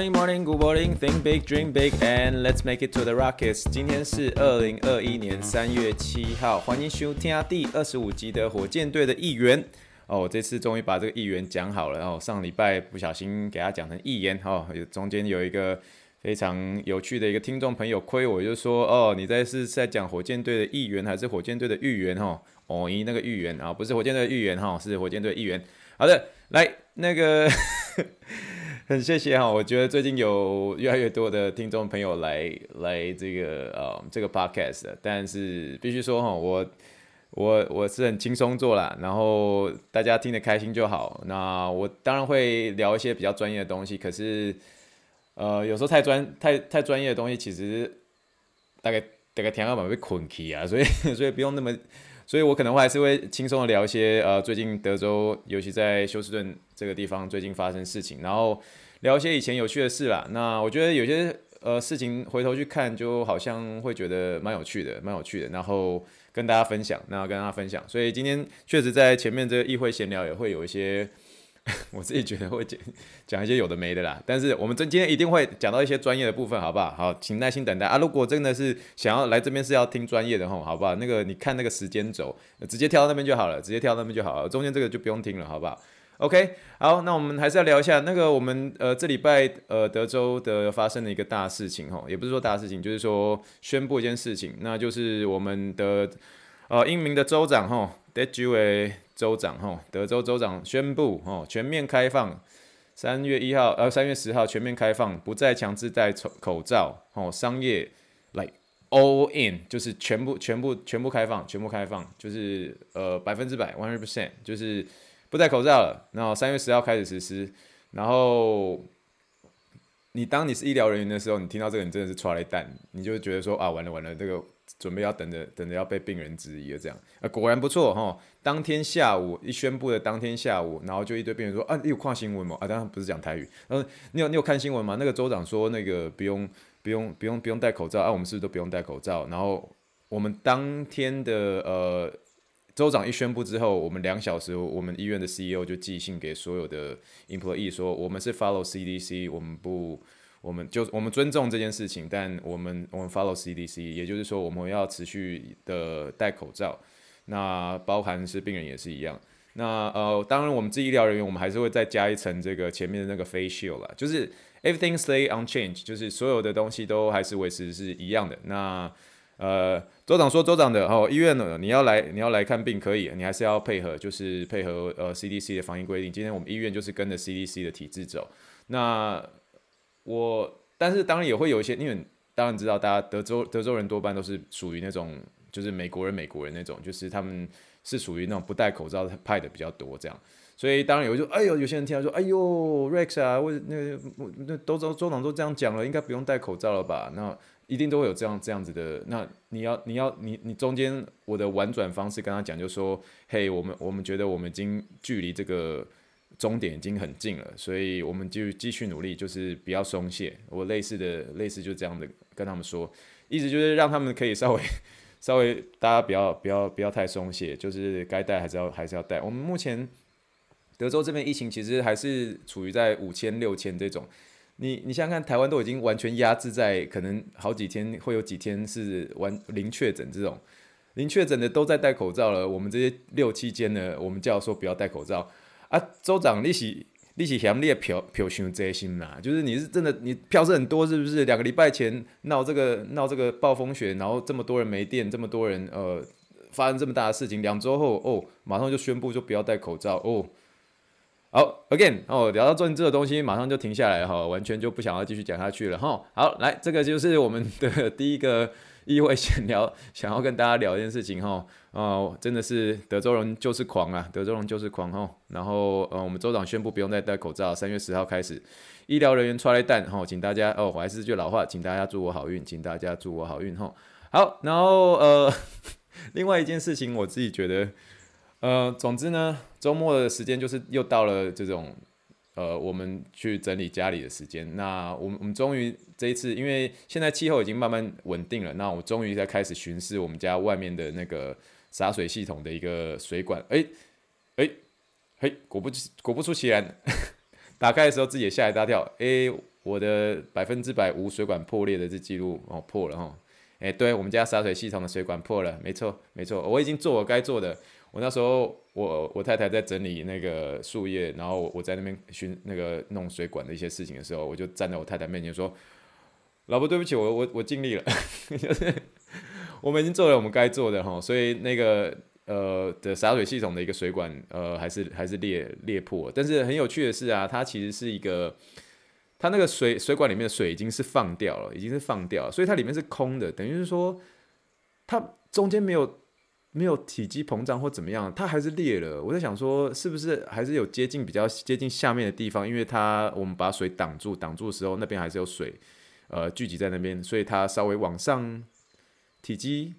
Morning, morning, good morning. Think big, dream big, and let's make it to the Rockets. 今天是二零二一年三月七号，欢迎收听第二十五集的火箭队的议员。哦，我这次终于把这个议员讲好了。然后上礼拜不小心给他讲成议员，哦，中间有一个非常有趣的一个听众朋友亏我，就说哦，你在是在讲火箭队的议员还是火箭队的议员？哈，哦，咦那个议员啊，不是火箭队的议员哈，是火箭队议员。好的，来那个。很谢谢哈，我觉得最近有越来越多的听众朋友来来这个呃这个 podcast，但是必须说哈，我我我是很轻松做啦，然后大家听得开心就好。那我当然会聊一些比较专业的东西，可是呃有时候太专太太专业的东西，其实大概大概天花板会困起啊，所以所以不用那么，所以我可能会还是会轻松的聊一些呃最近德州，尤其在休斯顿这个地方最近发生事情，然后。聊一些以前有趣的事啦，那我觉得有些呃事情回头去看，就好像会觉得蛮有趣的，蛮有趣的，然后跟大家分享，那跟大家分享。所以今天确实在前面这个议会闲聊也会有一些，我自己觉得会讲讲一些有的没的啦。但是我们今天一定会讲到一些专业的部分，好不好？好，请耐心等待啊。如果真的是想要来这边是要听专业的吼，好不好？那个你看那个时间轴，直接跳到那边就好了，直接跳到那边就好了，中间这个就不用听了，好不好？OK，好，那我们还是要聊一下那个我们呃这礼拜呃德州的发生的一个大事情哈，也不是说大事情，就是说宣布一件事情，那就是我们的呃英明的州长哈，DeJuy 州长哈，德州州长宣布哈全面开放，三月一号呃三月十号全面开放，不再强制戴口罩哦，商业 like all in 就是全部全部全部开放，全部开放就是呃百分之百 one hundred percent 就是。不戴口罩了，然后三月十号开始实施。然后你当你是医疗人员的时候，你听到这个，你真的是剉咧等，你就觉得说啊，完了完了，这个准备要等着等着要被病人质疑了这样。啊，果然不错哈。当天下午一宣布的当天下午，然后就一堆病人说啊，你有看新闻吗？啊，当然不是讲台语。嗯，你有你有看新闻吗？那个州长说那个不用不用不用不用戴口罩啊，我们是不是都不用戴口罩？然后我们当天的呃。州长一宣布之后，我们两小时，我们医院的 CEO 就寄信给所有的 employee 说，我们是 follow CDC，我们不，我们就我们尊重这件事情，但我们我们 follow CDC，也就是说我们要持续的戴口罩，那包含是病人也是一样。那呃，当然我们这医疗人员，我们还是会再加一层这个前面的那个 face shield 啦，就是 everything stay unchanged，就是所有的东西都还是维持是一样的。那呃，州长说，州长的哦，医院呢，你要来，你要来看病可以，你还是要配合，就是配合呃 CDC 的防疫规定。今天我们医院就是跟着 CDC 的体制走。那我，但是当然也会有一些，因为当然知道，大家德州德州人多半都是属于那种，就是美国人美国人那种，就是他们是属于那种不戴口罩派的比较多这样。所以当然有就，哎呦，有些人听到说，哎呦，Rex 啊，为那个那都州州长都这样讲了，应该不用戴口罩了吧？那。一定都会有这样这样子的，那你要你要你你中间我的婉转方式跟他讲，就说，嘿，我们我们觉得我们已经距离这个终点已经很近了，所以我们就继续努力，就是不要松懈。我类似的类似就这样的跟他们说，意思就是让他们可以稍微 稍微大家不要不要不要太松懈，就是该戴还是要还是要戴。我们目前德州这边疫情其实还是处于在五千六千这种。你你想想看，台湾都已经完全压制在可能好几天，会有几天是完零确诊这种，零确诊的都在戴口罩了。我们这些六七间呢，我们叫说不要戴口罩啊。州长，你是你是嫌你的票票伤贼心啦？就是你是真的，你票是很多是不是？两个礼拜前闹这个闹这个暴风雪，然后这么多人没电，这么多人呃发生这么大的事情，两周后哦，马上就宣布就不要戴口罩哦。好，again，哦，聊到政治的东西，马上就停下来哈，完全就不想要继续讲下去了哈。好，来，这个就是我们的第一个议会闲聊，想要跟大家聊一件事情哈。哦，真的是德州人就是狂啊，德州人就是狂哈。然后，呃，我们州长宣布不用再戴口罩，三月十号开始，医疗人员剉咧等哈，请大家哦，我还是句老话，请大家祝我好运，请大家祝我好运哈。好，然后呃，另外一件事情，我自己觉得。呃，总之呢，周末的时间就是又到了这种。呃，我们去整理家里的时间。那我们我们终于这一次，因为现在气候已经慢慢稳定了，那我终于在开始巡视我们家外面的那个洒水系统的一个水管。哎哎嘿，果不果不出其然，打开的时候自己也吓一大跳。哎，我的百分之百无水管破裂的这记录哦破了哈。哎，对我们家洒水系统的水管破了，没错没错，我已经做我该做的。我那时候，我我太太在整理那个树叶，然后我在那边巡那个弄水管的一些事情的时候，我就站在我太太面前说：“老婆，对不起，我我我尽力了，我们已经做了我们该做的哈。”所以那个呃的洒水系统的一个水管呃还是还是裂裂破，但是很有趣的是啊，它其实是一个，它那个水水管里面的水已经是放掉了，已经是放掉了，所以它里面是空的，等于是说它中间没有。没有体积膨胀或怎么样，它还是裂了。我在想说，是不是还是有接近比较接近下面的地方？因为它我们把水挡住，挡住的时候那边还是有水，呃，聚集在那边，所以它稍微往上体积，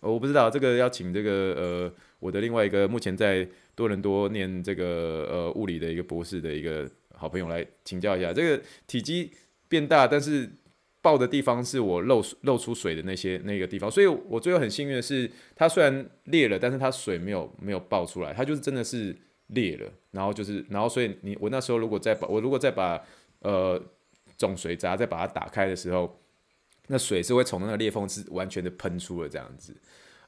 我不知道这个要请这个呃我的另外一个目前在多伦多念这个呃物理的一个博士的一个好朋友来请教一下，这个体积变大，但是。爆的地方是我漏漏出水的那些那个地方，所以我最后很幸运的是，它虽然裂了，但是它水没有没有爆出来，它就是真的是裂了，然后就是然后所以你我那时候如果再把我如果再把呃总水闸再把它打开的时候，那水是会从那个裂缝是完全的喷出了这样子。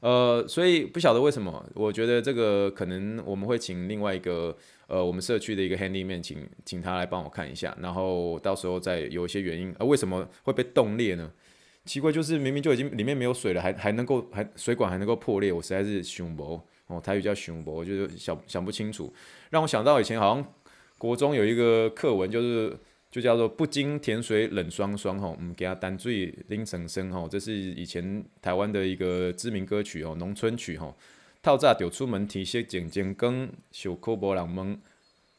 呃，所以不晓得为什么，我觉得这个可能我们会请另外一个呃，我们社区的一个 handyman，请请他来帮我看一下，然后到时候再有一些原因，呃，为什么会被冻裂呢？奇怪，就是明明就已经里面没有水了，还还能够还水管还能够破裂，我实在是想不哦，台语叫想不，我就想想不清楚，让我想到以前好像国中有一个课文就是。就叫做不经甜水冷霜霜吼，唔惊淡水冷生生吼，这是以前台湾的一个知名歌曲哦，农村曲吼。透早就出门，天色渐渐光，受苦无人问。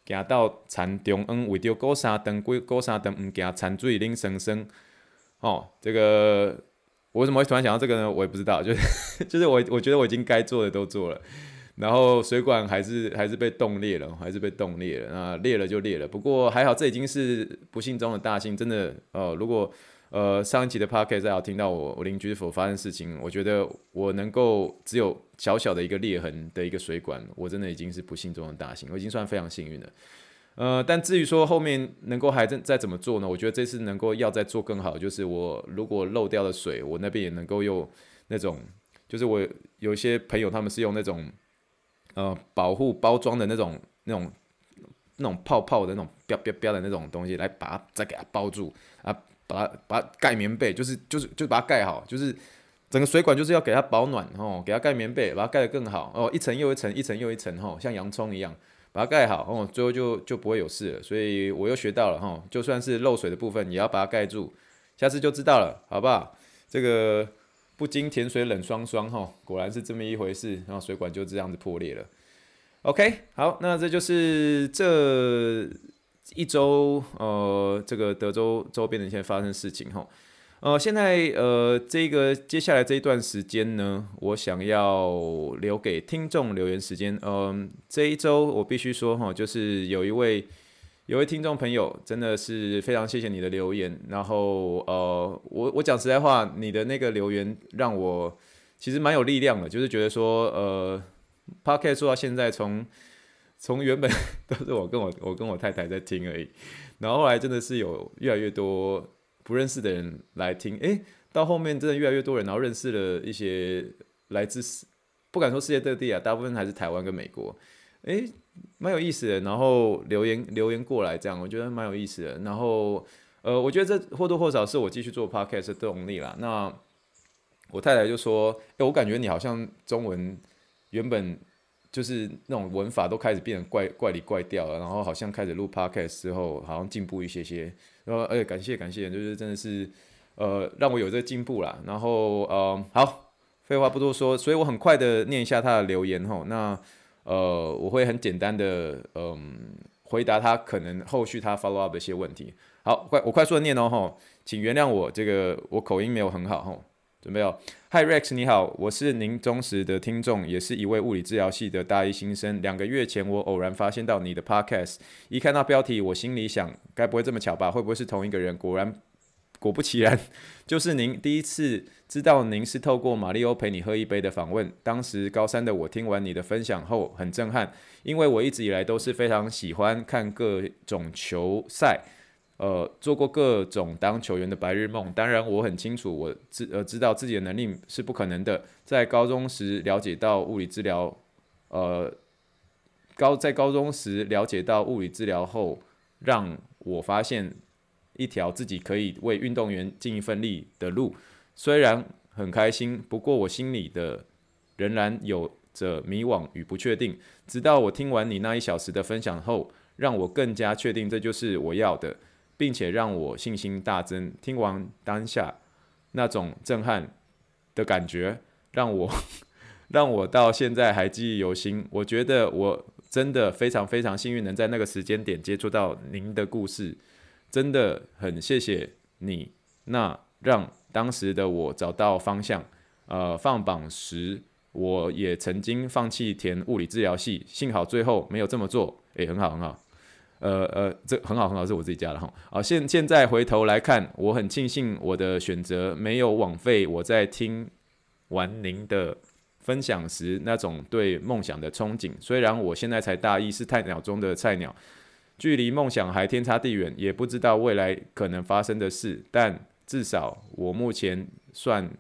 行到田中央，为着顾三顿，顾顾三顿，唔惊田水冷生生。哦，这个我为什么会突然想到这个呢？我也不知道，就是就是我我觉得我已经该做的都做了。然后水管还是还是被冻裂了，还是被冻裂了。那裂了就裂了，不过还好，这已经是不幸中的大幸。真的，呃，如果呃上一期的 podcast 再有听到我我邻居所发生事情，我觉得我能够只有小小的一个裂痕的一个水管，我真的已经是不幸中的大幸，我已经算非常幸运了。呃，但至于说后面能够还再再怎么做呢？我觉得这次能够要再做更好，就是我如果漏掉了水，我那边也能够用那种，就是我有一些朋友他们是用那种。呃，保护包装的那种、那种、那种泡泡的那种标标标的那种东西，来把它再给它包住啊，把它把它盖棉被，就是就是就把它盖好，就是整个水管就是要给它保暖哦，给它盖棉被，把它盖得更好哦，一层又一层，一层又一层哈，像洋葱一样把它盖好哦，最后就就不会有事了。所以我又学到了哈，就算是漏水的部分也要把它盖住，下次就知道了，好不好？这个。不经甜水冷霜霜，哈，果然是这么一回事，然后水管就这样子破裂了。OK，好，那这就是这一周，呃，这个德州周边的一些发生事情，哈，呃，现在呃，这个接下来这一段时间呢，我想要留给听众留言时间，嗯、这一周我必须说，哈，就是有一位。有位听众朋友，真的是非常谢谢你的留言。然后，呃，我我讲实在话，你的那个留言让我其实蛮有力量的，就是觉得说，呃，Podcast 做到现在，从从原本 都是我跟我我跟我太太在听而已，然后后来真的是有越来越多不认识的人来听，诶，到后面真的越来越多人，然后认识了一些来自不敢说世界各地啊，大部分还是台湾跟美国，诶。蛮有意思的，然后留言留言过来，这样我觉得蛮有意思的。然后，呃，我觉得这或多或少是我继续做 podcast 的动力啦。那我太太就说：“哎，我感觉你好像中文原本就是那种文法都开始变得怪怪里怪调了，然后好像开始录 podcast 之后，好像进步一些些。”然后，哎，感谢感谢，就是真的是呃让我有这个进步啦。然后，呃，好，废话不多说，所以我很快的念一下他的留言吼。那。呃，我会很简单的，嗯，回答他可能后续他 follow up 的一些问题。好，快，我快速的念哦，吼，请原谅我这个我口音没有很好，吼，准备哦。Hi Rex，你好，我是您忠实的听众，也是一位物理治疗系的大一新生。两个月前，我偶然发现到你的 Podcast，一看到标题，我心里想，该不会这么巧吧？会不会是同一个人？果然，果不其然，就是您。第一次知道您是透过马里欧陪你喝一杯的访问，当时高三的我听完你的分享后很震撼，因为我一直以来都是非常喜欢看各种球赛。呃，做过各种当球员的白日梦。当然，我很清楚，我知呃知道自己的能力是不可能的。在高中时了解到物理治疗，呃，高在高中时了解到物理治疗后，让我发现一条自己可以为运动员尽一份力的路。虽然很开心，不过我心里的仍然有着迷惘与不确定。直到我听完你那一小时的分享后，让我更加确定这就是我要的。并且让我信心大增。听完当下那种震撼的感觉，让我 让我到现在还记忆犹新。我觉得我真的非常非常幸运，能在那个时间点接触到您的故事，真的很谢谢你。那让当时的我找到方向。呃，放榜时我也曾经放弃填物理治疗系，幸好最后没有这么做。诶，很好很好。呃呃，这很好很好，是我自己加的哈。好，现现在回头来看，我很庆幸我的选择没有枉费我在听完您的分享时那种对梦想的憧憬。虽然我现在才大一，是菜鸟中的菜鸟，距离梦想还天差地远，也不知道未来可能发生的事，但至少我目前算。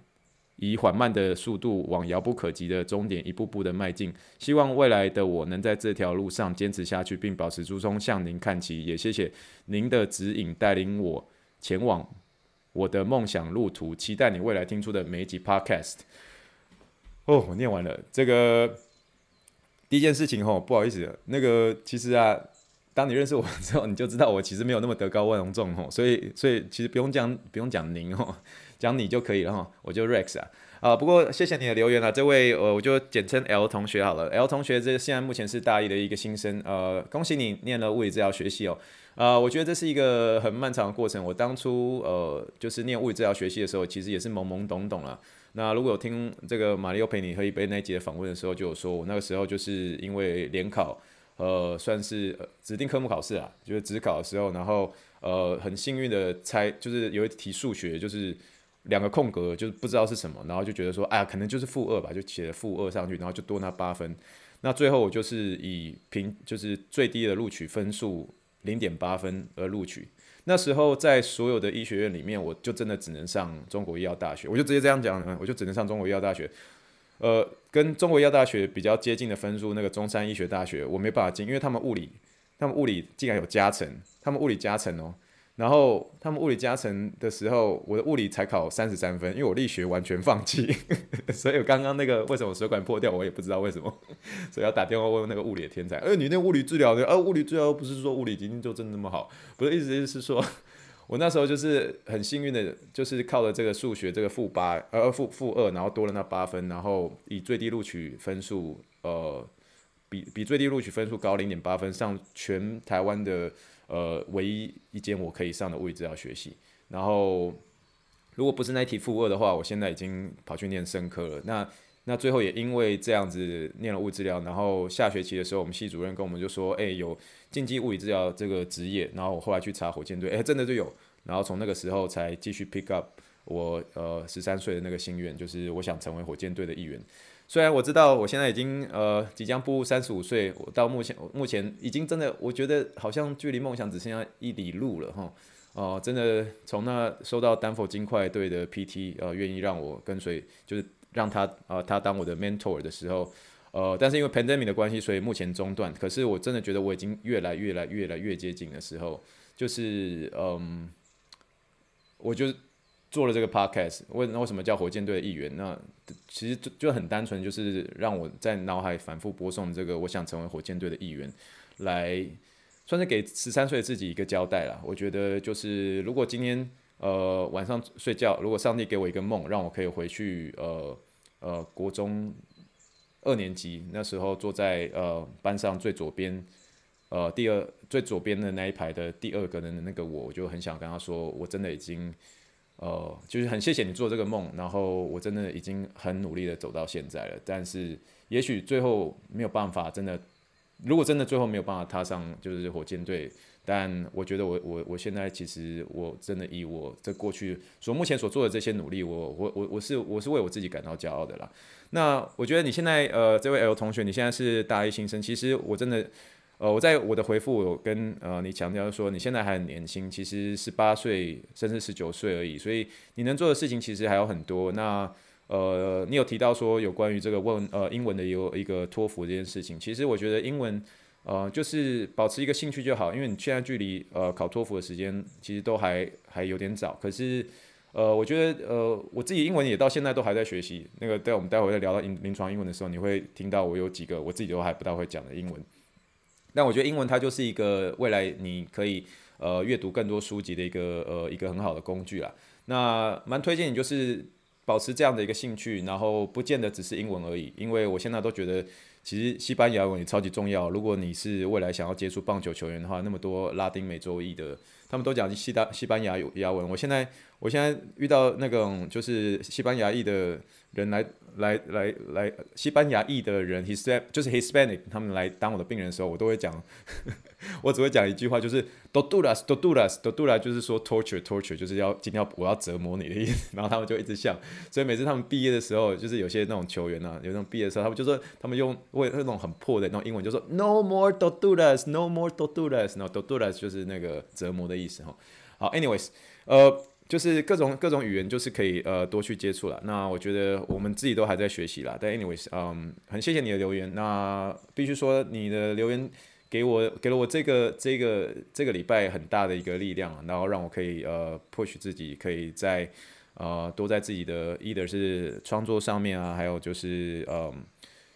以缓慢的速度往遥不可及的终点一步步的迈进，希望未来的我能在这条路上坚持下去，并保持初衷，向您看齐。也谢谢您的指引，带领我前往我的梦想路途。期待你未来听出的每一集 Podcast。哦，我念完了这个第一件事情吼，不好意思，那个其实啊，当你认识我之后，你就知道我其实没有那么德高望重吼，所以所以其实不用讲不用讲您吼。讲你就可以了哈，我就 Rex 啊，啊，不过谢谢你的留言啊，这位呃，我就简称 L 同学好了，L 同学这现在目前是大一的一个新生，呃，恭喜你念了物理治疗学系哦，啊，我觉得这是一个很漫长的过程，我当初呃就是念物理治疗学系的时候，其实也是懵懵懂懂了。那如果有听这个马利欧陪你喝一杯那一集的访问的时候，就有说我那个时候就是因为联考，呃，算是指定科目考试啊，就是只考的时候，然后呃很幸运的猜，就是有一题数学就是。两个空格就是不知道是什么，然后就觉得说，哎呀，可能就是负二吧，就写了负二上去，然后就多那八分。那最后我就是以平，就是最低的录取分数零点八分而录取。那时候在所有的医学院里面，我就真的只能上中国医药大学，我就直接这样讲，我就只能上中国医药大学。呃，跟中国药大学比较接近的分数，那个中山医学大学我没办法进，因为他们物理，他们物理竟然有加成，他们物理加成哦。然后他们物理加成的时候，我的物理才考三十三分，因为我力学完全放弃，所以我刚刚那个为什么水管破掉，我也不知道为什么，所以要打电话问那个物理的天才。呃，你那物理治疗的，呃，物理治疗不是说物理基因就真的那么好？不是，意思是说，我那时候就是很幸运的，就是靠了这个数学这个负八，呃，负负二，然后多了那八分，然后以最低录取分数，呃，比比最低录取分数高零点八分，上全台湾的。呃，唯一一间我可以上的物理治疗学习，然后如果不是那一题负二的话，我现在已经跑去念生科了。那那最后也因为这样子念了物理治疗，然后下学期的时候，我们系主任跟我们就说，哎、有竞技物理治疗这个职业。然后我后来去查火箭队，哎、真的就有。然后从那个时候才继续 pick up 我呃十三岁的那个心愿，就是我想成为火箭队的一员。虽然我知道我现在已经呃即将步入三十五岁，我到目前目前已经真的我觉得好像距离梦想只剩下一里路了哈，哦、真的从那收到丹佛金块队的 PT 呃愿意让我跟随，就是让他呃他当我的 mentor 的时候，呃，但是因为 pandemic 的关系，所以目前中断。可是我真的觉得我已经越来越来越来越接近的时候，就是嗯，我就。做了这个 podcast，为那为什么叫火箭队的一员？那其实就就很单纯，就是让我在脑海反复播送这个我想成为火箭队的一员，来算是给十三岁的自己一个交代啦。我觉得就是如果今天呃晚上睡觉，如果上帝给我一个梦，让我可以回去呃呃国中二年级那时候坐在呃班上最左边呃第二最左边的那一排的第二个人的那个我，我就很想跟他说，我真的已经。呃，就是很谢谢你做这个梦，然后我真的已经很努力的走到现在了，但是也许最后没有办法，真的，如果真的最后没有办法踏上就是火箭队，但我觉得我我我现在其实我真的以我这过去所目前所做的这些努力，我我我我是我是为我自己感到骄傲的啦。那我觉得你现在呃这位 L 同学，你现在是大一新生，其实我真的。呃，我在我的回复，我跟呃你强调说，你现在还很年轻，其实十八岁甚至十九岁而已，所以你能做的事情其实还有很多。那呃，你有提到说有关于这个问呃英文的有一个托福这件事情，其实我觉得英文呃就是保持一个兴趣就好，因为你现在距离呃考托福的时间其实都还还有点早。可是呃，我觉得呃我自己英文也到现在都还在学习。那个待我们待会再聊到临临床英文的时候，你会听到我有几个我自己都还不大会讲的英文。但我觉得英文它就是一个未来你可以呃阅读更多书籍的一个呃一个很好的工具啦。那蛮推荐你就是保持这样的一个兴趣，然后不见得只是英文而已，因为我现在都觉得其实西班牙文也超级重要。如果你是未来想要接触棒球球员的话，那么多拉丁美洲裔的，他们都讲西大西班牙语牙文。我现在我现在遇到那种就是西班牙裔的人来。来来来，西班牙裔的人，Hispan 就是 Hispanic，他们来当我的病人的时候，我都会讲，我只会讲一句话，就是 torturas，torturas，torturas，就是说 torture，torture，就是要今天要我要折磨你的意思。然后他们就一直笑，所以每次他们毕业的时候，就是有些那种球员啊，有那种毕业的时候，他们就说他们用为那种很破的那种英文，就说 No more torturas，No more torturas，然后 torturas 就是那个折磨的意思哈。好，anyways，呃。就是各种各种语言，就是可以呃多去接触了。那我觉得我们自己都还在学习啦。但 anyways，嗯，很谢谢你的留言。那必须说你的留言给我给了我这个这个这个礼拜很大的一个力量，然后让我可以呃 push 自己，可以在呃多在自己的 either 是创作上面啊，还有就是嗯。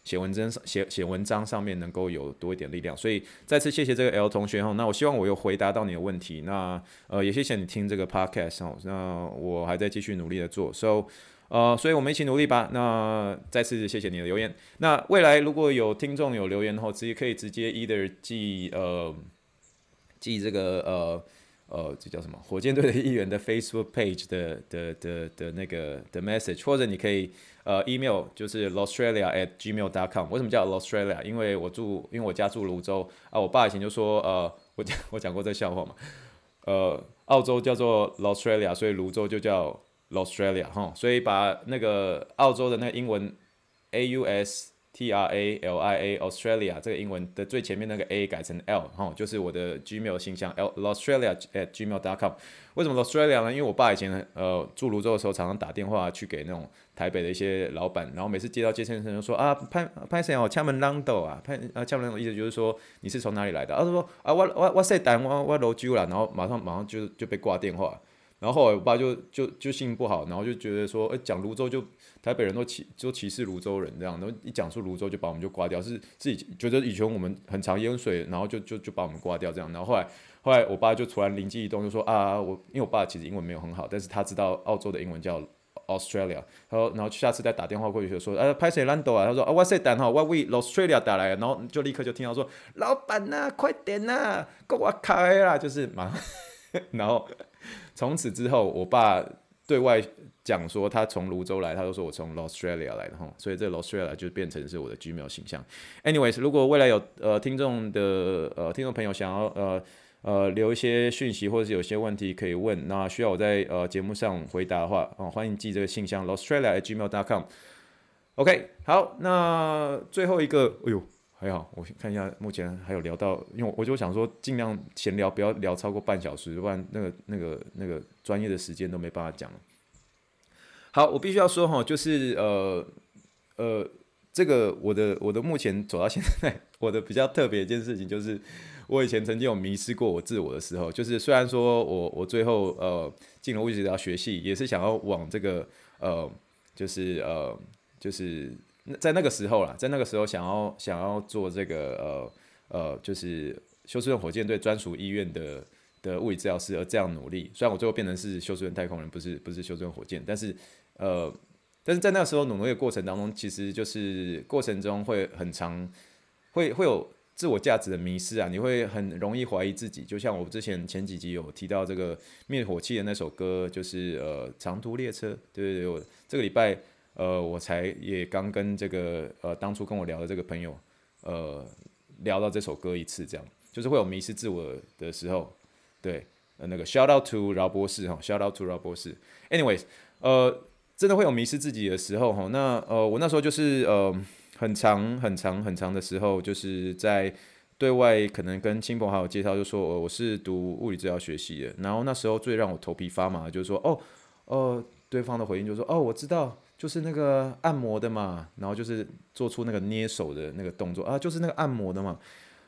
写文章上写写文章上面能够有多一点力量，所以再次谢谢这个 L 同学哈。那我希望我有回答到你的问题。那呃也谢谢你听这个 podcast 哦。那我还在继续努力的做，so 呃所以我们一起努力吧。那再次谢谢你的留言。那未来如果有听众有留言的话，直接可以直接 either 寄呃寄这个呃。呃，这叫什么？火箭队的一员的 Facebook page 的的的的那个的 message，或者你可以呃 email，就是 australia at gmail dot com。为什么叫 australia？因为我住，因为我家住泸州啊。我爸以前就说，呃，我讲我讲过这笑话嘛。呃，澳洲叫做 australia，所以泸州就叫 australia 哈。所以把那个澳洲的那个英文 A U S。T R A L I A Australia 这个英文的最前面那个 A 改成 L 哈，就是我的 Gmail 信箱 L Australia at Gmail dot com。为什么 Australia 呢？因为我爸以前呃住泸州的时候，常常打电话去给那种台北的一些老板，然后每次接到接线生就说啊潘潘先生哦，敲门啷斗啊潘啊敲门啷斗意思就是说你是从哪里来的？他说啊我我我是台我我芦洲啦，然后马上马上就就被挂电话。然后后来我爸就就就心情不好，然后就觉得说，哎，讲泸州就台北人都歧就歧视泸州人这样，然后一讲出泸州就把我们就挂掉，是自己觉得以前我们很常淹水，然后就就就把我们挂掉这样。然后后来后来我爸就突然灵机一动，就说啊，我因为我爸其实英文没有很好，但是他知道澳洲的英文叫 Australia，他说然后下次再打电话过去就说，啊，拍谁兰多啊？他说啊，我是等哈，我为 Australia 打来，然后就立刻就听到说，老板呐、啊，快点呐、啊，给我开啦，就是嘛，然后。从此之后，我爸对外讲说他从泸州来，他就说我从 Australia 来的哈，所以这 Australia 就变成是我的 Gmail 形象。Anyways，如果未来有呃听众的呃听众朋友想要呃呃留一些讯息，或者是有些问题可以问，那需要我在呃节目上回答的话，哦、欢迎寄这个信箱 Australia@gmail.com。OK，好，那最后一个，哎呦。还好，我看一下，目前还有聊到，因为我就想说，尽量闲聊，不要聊超过半小时，不然那个、那个、那个专业的时间都没办法讲。好，我必须要说哈，就是呃呃，这个我的我的目前走到现在，我的比较特别一件事情就是，我以前曾经有迷失过我自我的时候，就是虽然说我我最后呃进了物理治疗学系，也是想要往这个呃就是呃就是。在那个时候啦，在那个时候想要想要做这个呃呃，就是休斯顿火箭队专属医院的的物理治疗师，而这样努力。虽然我最后变成是休斯顿太空人，不是不是休斯顿火箭，但是呃，但是在那个时候努力的过程当中，其实就是过程中会很长，会会有自我价值的迷失啊，你会很容易怀疑自己。就像我之前前几集有提到这个灭火器的那首歌，就是呃长途列车，对对对，我这个礼拜呃我才也刚跟这个呃当初跟我聊的这个朋友呃聊到这首歌一次，这样就是会有迷失自我的时候，对，呃那个 shout out to 饶博士哈，shout out to 饶博士，anyways，呃真的会有迷失自己的时候哈，那呃我那时候就是呃。很长很长很长的时候，就是在对外可能跟亲朋好友介绍，就说我是读物理治疗学系的。然后那时候最让我头皮发麻，就是说哦哦，对方的回应就是说哦，我知道，就是那个按摩的嘛。然后就是做出那个捏手的那个动作啊，就是那个按摩的嘛。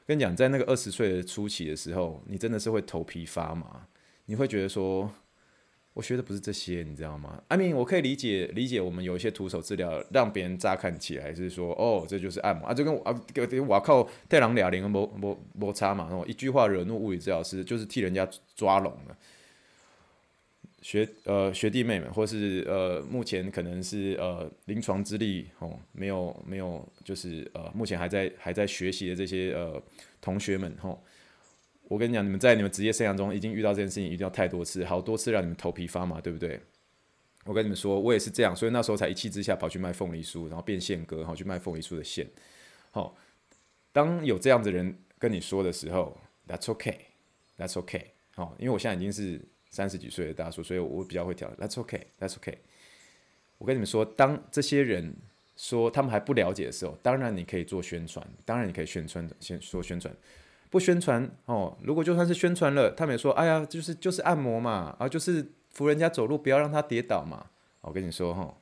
跟你讲，在那个二十岁的初期的时候，你真的是会头皮发麻，你会觉得说。我学的不是这些，你知道吗？I mean，我可以理解理解，我们有一些徒手治疗，让别人乍看起来是说，哦，这就是按摩啊，就跟我啊，我靠，太郎俩零摩摩摩擦嘛，然后一句话惹怒物理治疗师，就是替人家抓龙了。学呃学弟妹们，或是呃目前可能是呃临床资历哦，没有没有，就是呃目前还在还在学习的这些呃同学们吼。我跟你讲，你们在你们职业生涯中已经遇到这件事情，遇到太多次，好多次让你们头皮发麻，对不对？我跟你们说，我也是这样，所以那时候才一气之下跑去卖凤梨酥，然后变现哥，然后去卖凤梨酥的线。好，当有这样子的人跟你说的时候，That's OK，That's okay。好，因为我现在已经是三十几岁的大叔，所以我比较会调。That's okay，That's okay。我跟你们说，当这些人说他们还不了解的时候，当然你可以做宣传，当然你可以宣传，先说宣传。不宣传哦，如果就算是宣传了，他们也说，哎呀，就是就是按摩嘛，啊，就是扶人家走路，不要让他跌倒嘛。我跟你说哈，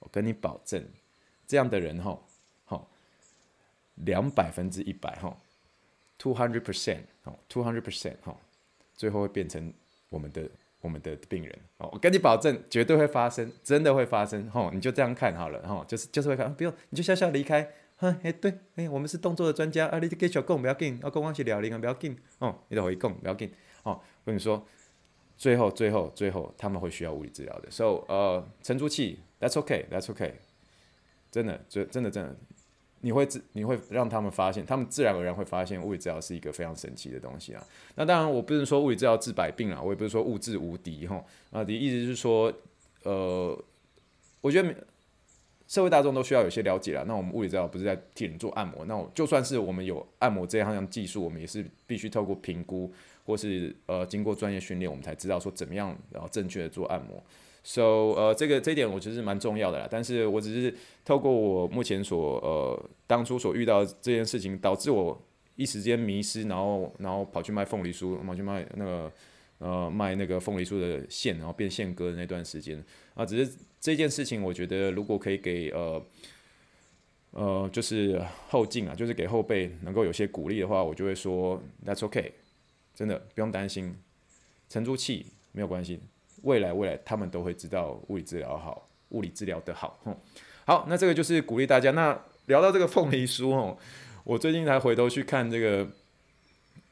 我跟你保证，这样的人哈，好，两百分之一百哈，two hundred percent，哦，two hundred percent 哈，最后会变成我们的我们的病人。哦，我跟你保证，绝对会发生，真的会发生。吼，你就这样看好了，哈，就是就是会看，不用，你就笑笑离开。哼，哎，对，哎，我们是动作的专家啊！你给小贡不要紧，啊，跟我是辽宁啊，不要紧，哦，你都可以讲不要紧，哦，我跟你说，最后，最后，最后，他们会需要物理治疗的，so，呃，沉住气，that's OK，That's OK，真的，真真的真的，你会自你会让他们发现，他们自然而然会发现物理治疗是一个非常神奇的东西啊。那当然，我不是说物理治疗治百病啊，我也不是说物质无敌哈，啊，的意思是说，呃，我觉得。社会大众都需要有些了解了。那我们物理治疗不是在替人做按摩，那我就算是我们有按摩这样技术，我们也是必须透过评估或是呃经过专业训练，我们才知道说怎么样然后正确的做按摩。So 呃这个这一点我觉得是蛮重要的啦。但是我只是透过我目前所呃当初所遇到这件事情，导致我一时间迷失，然后然后跑去卖凤梨酥，跑去卖那个。呃，卖那个凤梨酥的线，然后变线哥的那段时间啊，只是这件事情，我觉得如果可以给呃呃，就是后进啊，就是给后辈能够有些鼓励的话，我就会说 That's OK，真的不用担心，沉住气，没有关系，未来未来他们都会知道物理治疗好，物理治疗的好，哼，好，那这个就是鼓励大家。那聊到这个凤梨酥哦，我最近才回头去看这个。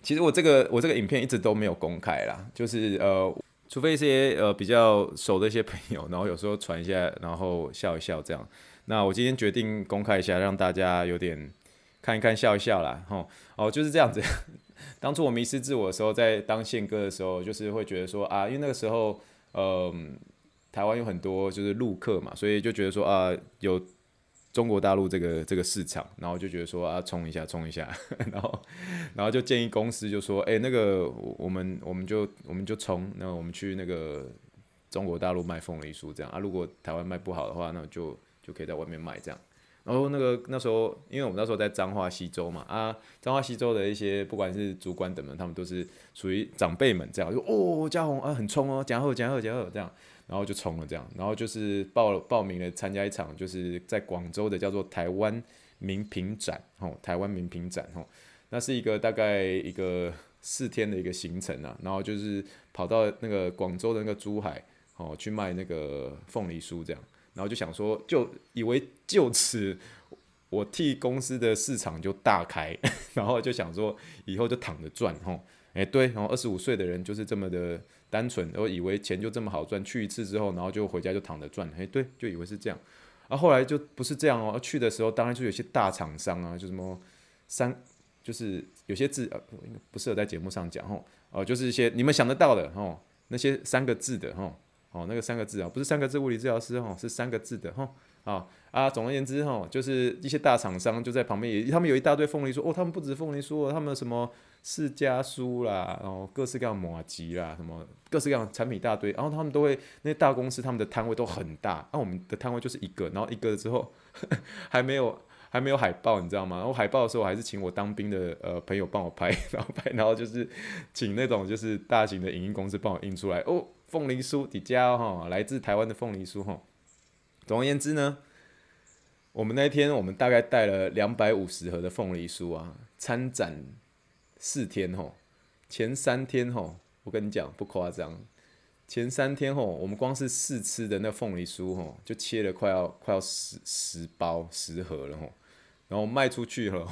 其实我这个我这个影片一直都没有公开啦，就是呃，除非一些呃比较熟的一些朋友，然后有时候传一下，然后笑一笑这样。那我今天决定公开一下，让大家有点看一看笑一笑啦，吼哦，就是这样子。当初我迷失自我的时候，在当宪哥的时候，就是会觉得说啊，因为那个时候嗯，台湾有很多就是陆客嘛，所以就觉得说啊有。中国大陆这个这个市场，然后就觉得说啊，冲一下，冲一下，然后，然后就建议公司就说，哎，那个我们我们就我们就冲，那我们去那个中国大陆卖凤梨酥这样啊，如果台湾卖不好的话，那就就可以在外面卖这样。然后那个那时候，因为我们那时候在彰化西州嘛，啊，彰化西州的一些不管是主管等们，他们都是属于长辈们这样，就哦，嘉宏啊，很冲哦，加贺加贺加贺这样。然后就冲了这样，然后就是报报名了参加一场，就是在广州的叫做台湾名品展，吼，台湾名品展，吼，那是一个大概一个四天的一个行程啊，然后就是跑到那个广州的那个珠海，哦，去卖那个凤梨酥这样，然后就想说，就以为就此我替公司的市场就大开，然后就想说以后就躺着赚，吼，哎对，然后二十五岁的人就是这么的。单纯，我以为钱就这么好赚，去一次之后，然后就回家就躺着赚，哎，对，就以为是这样，啊，后来就不是这样哦，去的时候当然就有些大厂商啊，就什么三，就是有些字呃不适合在节目上讲哦，哦，就是一些你们想得到的哦，那些三个字的哦，哦，那个三个字啊，不是三个字物理治疗师吼，是三个字的吼，啊啊，总而言之吼，就是一些大厂商就在旁边也，他们有一大堆凤梨酥哦，他们不止凤梨酥，他们什么释迦酥啦，然后各式各样麻吉啦，什么各式各样产品一大堆，然后他们都会那些大公司他们的摊位都很大，那、我们的摊位就是一个，然后一个之后 还没有。还没有海报，你知道吗？然后海报的时候，我还是请我当兵的呃朋友帮我拍，然后拍，然后就是请那种就是大型的影音公司帮我印出来哦。凤梨酥迪加哈，来自台湾的凤梨酥哈。总而言之呢，我们那一天我们大概带了两百五十盒的凤梨酥啊，参展四天哈。前三天哈，我跟你讲不夸张，前三天哈，我们光是试吃的那凤梨酥哈，就切了快要快要十十包十盒了哈。然后卖出去了，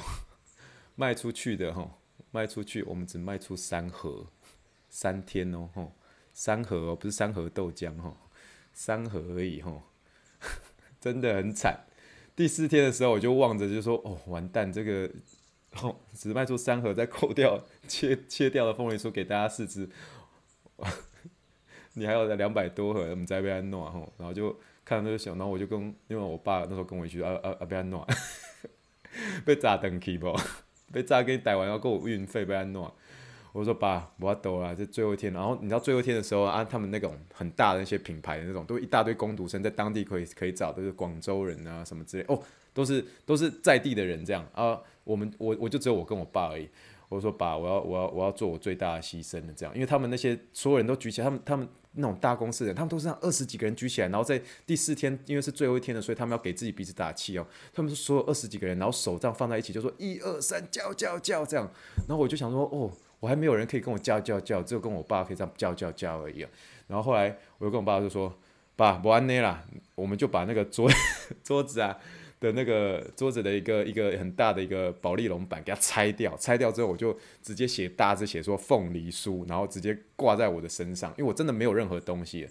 卖出去的哈，卖出去，我们只卖出三盒，三天哦，吼，三盒哦，不是三盒豆浆哈，三盒而已哈，真的很惨。第四天的时候，我就望着就说，哦，完蛋，这个，哦，只卖出三盒，再扣掉切切掉的凤梨酥给大家试吃，你还有两百多盒，我们再被安诺哈，然后就看到就想，然后我就跟，因为我爸那时候跟我一起啊啊啊，被安诺。被炸登去不？被炸给你逮完要给我运费，被安诺。我说爸，我要走了，这最后一天。然后你知道最后一天的时候啊，他们那种很大的那些品牌的那种，都一大堆工读生在当地可以可以找，都是广州人啊什么之类哦，都是都是在地的人这样啊。我们我我就只有我跟我爸而已。我说爸，我要我要我要做我最大的牺牲的这样，因为他们那些所有人都举起来，他们他们。那种大公司的人，他们都是让二十几个人举起来，然后在第四天，因为是最后一天了，所以他们要给自己彼此打气哦。他们是所有二十几个人，然后手这样放在一起，就说一二三，叫叫叫这样。然后我就想说，哦，我还没有人可以跟我叫叫叫，只有跟我爸可以这样叫叫叫而已。然后后来我就跟我爸就说，爸，不安内啦，我们就把那个桌 桌子啊。的那个桌子的一个一个很大的一个保丽龙板给它拆掉，拆掉之后我就直接写大字写说凤梨酥，然后直接挂在我的身上，因为我真的没有任何东西，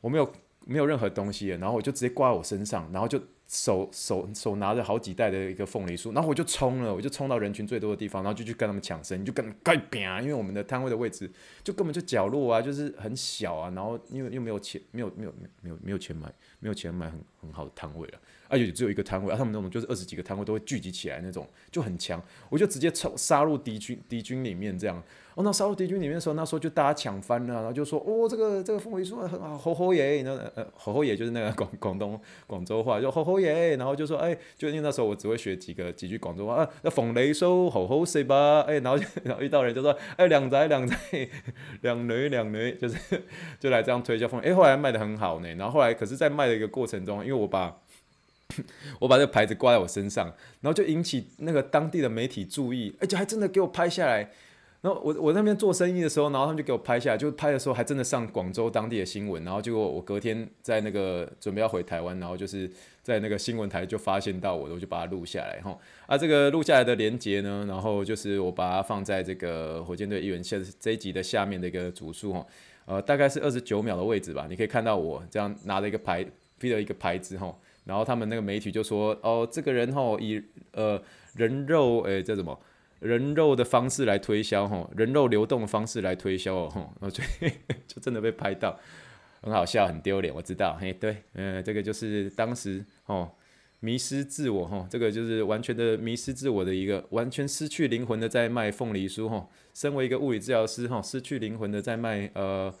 我没有没有任何东西，然后我就直接挂在我身上，然后就手手手拿着好几袋的一个凤梨酥，然后我就冲了，我就冲到人群最多的地方，然后就去跟他们抢生意，就跟盖饼啊，因为我们的摊位的位置就根本就角落啊，就是很小啊，然后因为又没有钱，没有没有没有没有钱买，没有钱买很很好的摊位了。而且只有一个摊位，啊，他们那种就是二十几个摊位都会聚集起来那种，就很强。我就直接冲杀入敌军敌军里面这样。哦，那杀入敌军里面的时候，那时候就大家抢翻了，然后就说哦，这个这个凤梨酥很好，吼吼耶，那呃吼吼耶就是那个广广东广州话，就吼吼耶，然后就说哎，就因为那时候我只会学几个几句广州话啊，那凤梨酥吼吼食吧，哎，然后 然后遇到人就说哎，两仔两仔 两女两女，就是就来这样推销凤梨，哎，后来卖得很好呢。然后后来可是，在卖的一个过程中，因为我把 我把这个牌子挂在我身上，然后就引起那个当地的媒体注意，而且还真的给我拍下来。然后我我那边做生意的时候，然后他们就给我拍下来，就拍的时候还真的上广州当地的新闻。然后结果我隔天在那个准备要回台湾，然后就是在那个新闻台就发现到我，我就把它录下来哈。啊，这个录下来的连接呢，然后就是我把它放在这个火箭队议员下这一集的下面的一个组数哈，呃，大概是二十九秒的位置吧，你可以看到我这样拿着一个牌，披着一个牌子哈。然后他们那个媒体就说：“哦，这个人吼以呃人肉诶叫什么人肉的方式来推销吼，人肉流动的方式来推销哦吼，然后就就真的被拍到，很好笑，很丢脸，我知道，嘿对，嗯、呃，这个就是当时哦迷失自我吼，这个就是完全的迷失自我的一个完全失去灵魂的在卖凤梨酥吼，身为一个物理治疗师吼，失去灵魂的在卖呃。”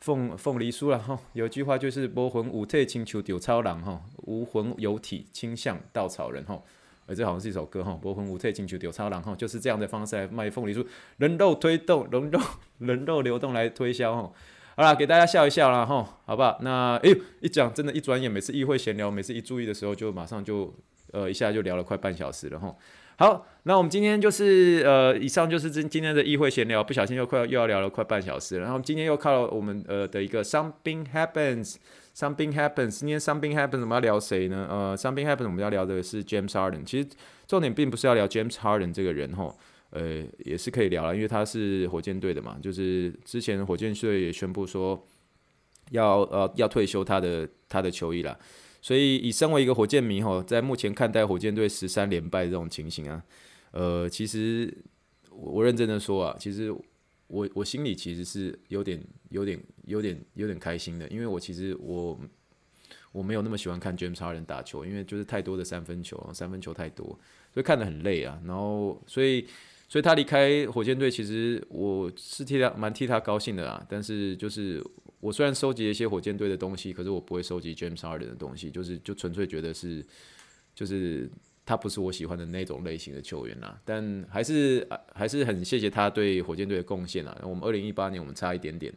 凤凤梨酥了哈，有句话就是无魂有体亲像稻草人哈，无魂有体倾向稻草人哈，而这好像是一首歌哈，波魂有体亲像稻草人哈，就是这样的方式来卖凤梨酥，人肉推动，人肉 人肉流动来推销哈，好啦，给大家笑一笑啦哈，好不好？那哎呦，一讲真的，一转眼，每次议会闲聊，每次一注意的时候，就马上就呃一下就聊了快半小时了哈。好，那我们今天就是呃，以上就是今今天的议会闲聊，不小心又快又要聊了快半小时了。然后我们今天又靠了我们呃的一个 something happens，something happens，今天 something happens 我们要聊谁呢？呃，something happens 我们要聊的是 James Harden。其实重点并不是要聊 James Harden 这个人哈，呃，也是可以聊了，因为他是火箭队的嘛，就是之前火箭队也宣布说要呃要退休他的他的球衣了。所以，以身为一个火箭迷吼，在目前看待火箭队十三连败这种情形啊，呃，其实我我认真的说啊，其实我我心里其实是有点有点有点有点开心的，因为我其实我我没有那么喜欢看 James Harden 打球，因为就是太多的三分球，三分球太多，所以看得很累啊。然后所以所以他离开火箭队，其实我是替他蛮替他高兴的啊。但是就是。我虽然收集了一些火箭队的东西，可是我不会收集 James Harden 的东西，就是就纯粹觉得是，就是他不是我喜欢的那种类型的球员啦。但还是还是很谢谢他对火箭队的贡献啊。我们二零一八年我们差一点点，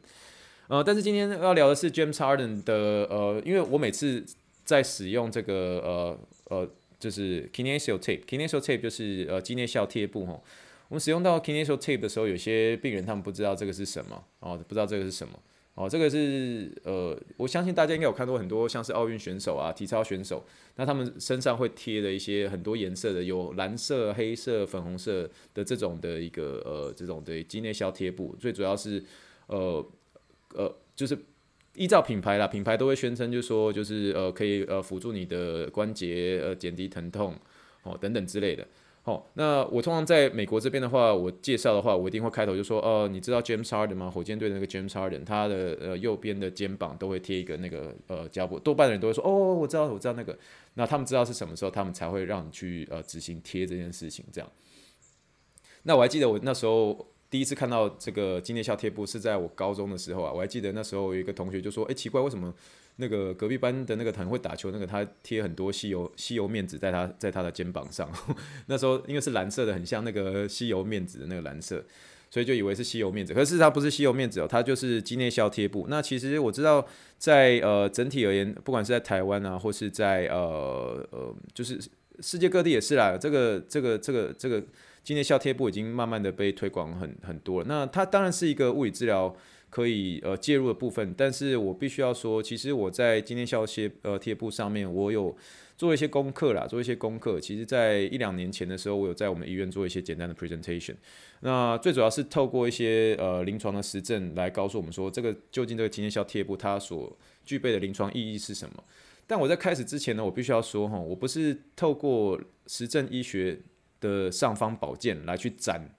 呃，但是今天要聊的是 James Harden 的呃，因为我每次在使用这个呃呃就是 Kinesio Tape，Kinesio Tape 就是呃肌内效贴布吼。我们使用到 Kinesio Tape 的时候，有些病人他们不知道这个是什么哦，不知道这个是什么。哦，这个是呃，我相信大家应该有看到很多像是奥运选手啊、体操选手，那他们身上会贴的一些很多颜色的，有蓝色、黑色、粉红色的这种的一个呃这种的肌内消贴布，最主要是呃呃就是依照品牌啦，品牌都会宣称就是说就是呃可以呃辅助你的关节呃减低疼痛哦等等之类的。哦，那我通常在美国这边的话，我介绍的话，我一定会开头就说，哦、呃，你知道 James Harden 吗？火箭队的那个 James Harden，他的呃右边的肩膀都会贴一个那个呃胶布，多半的人都会说，哦，我知道，我知道那个。那他们知道是什么时候，他们才会让你去呃执行贴这件事情，这样。那我还记得我那时候第一次看到这个肌内效贴布是在我高中的时候啊，我还记得那时候有一个同学就说，哎，奇怪，为什么？那个隔壁班的那个很会打球，那个他贴很多吸油吸油面纸在他在他的肩膀上，那时候因为是蓝色的，很像那个吸油面纸的那个蓝色，所以就以为是吸油面纸。可是它不是吸油面纸哦，它就是肌内效贴布。那其实我知道在，呃整体而言，不管是在台湾啊，或是在呃呃，就是世界各地也是啦。这个这个这个这个肌内效贴布已经慢慢的被推广很很多了。那它当然是一个物理治疗。可以呃介入的部分，但是我必须要说，其实我在肌内效贴呃贴布上面，我有做一些功课啦，做一些功课。其实，在一两年前的时候，我有在我们医院做一些简单的 presentation。那最主要是透过一些呃临床的实证来告诉我们说，这个究竟这个肌内效贴布它所具备的临床意义是什么。但我在开始之前呢，我必须要说哈，我不是透过实证医学的尚方宝剑来去斩。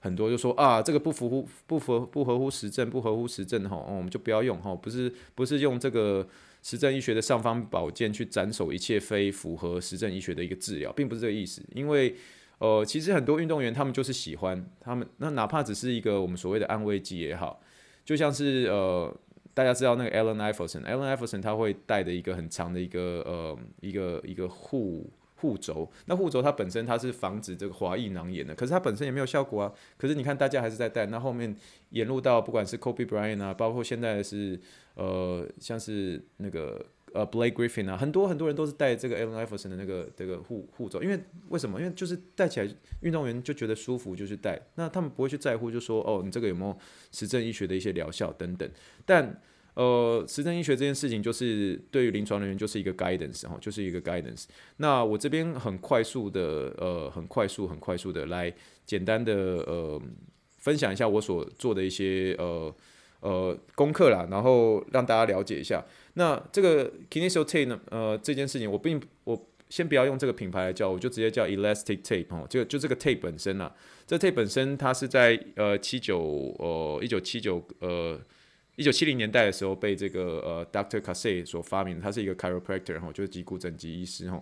很多就说啊，这个不符乎不符合不合乎实证，不合乎实证哈，我们就不要用吼，不是不是用这个实证医学的尚方宝剑去斩首一切非符合实证医学的一个治疗，并不是这个意思。因为呃，其实很多运动员他们就是喜欢他们，那哪怕只是一个我们所谓的安慰剂也好，就像是呃，大家知道那个 Allen Iverson，Allen Iverson 他会带的一个很长的一个呃一个一个护。护轴，那护轴它本身它是防止这个滑液囊炎的，可是它本身也没有效果啊。可是你看大家还是在戴，那后面沿路到不管是 Kobe Bryant 啊，包括现在是呃像是那个呃 Blake Griffin 啊，很多很多人都是戴这个 Allen Iverson 的那个这个护护轴，因为为什么？因为就是戴起来运动员就觉得舒服，就去戴，那他们不会去在乎，就说哦你这个有没有实证医学的一些疗效等等，但。呃，实证医学这件事情，就是对于临床人员就是一个 guidance 哈，就是一个 guidance。那我这边很快速的，呃，很快速、很快速的来简单的呃分享一下我所做的一些呃呃功课啦，然后让大家了解一下。那这个 Kinesio Tape 呢，呃，这件事情我并我先不要用这个品牌来叫，我就直接叫 Elastic Tape 哈，就就这个 tape 本身啊，这 tape 本身它是在呃七九呃一九七九呃。一九七零年代的时候，被这个呃，Doctor Kasey 所发明，他是一个 chiropractor 哈，就是脊骨整脊医师哈。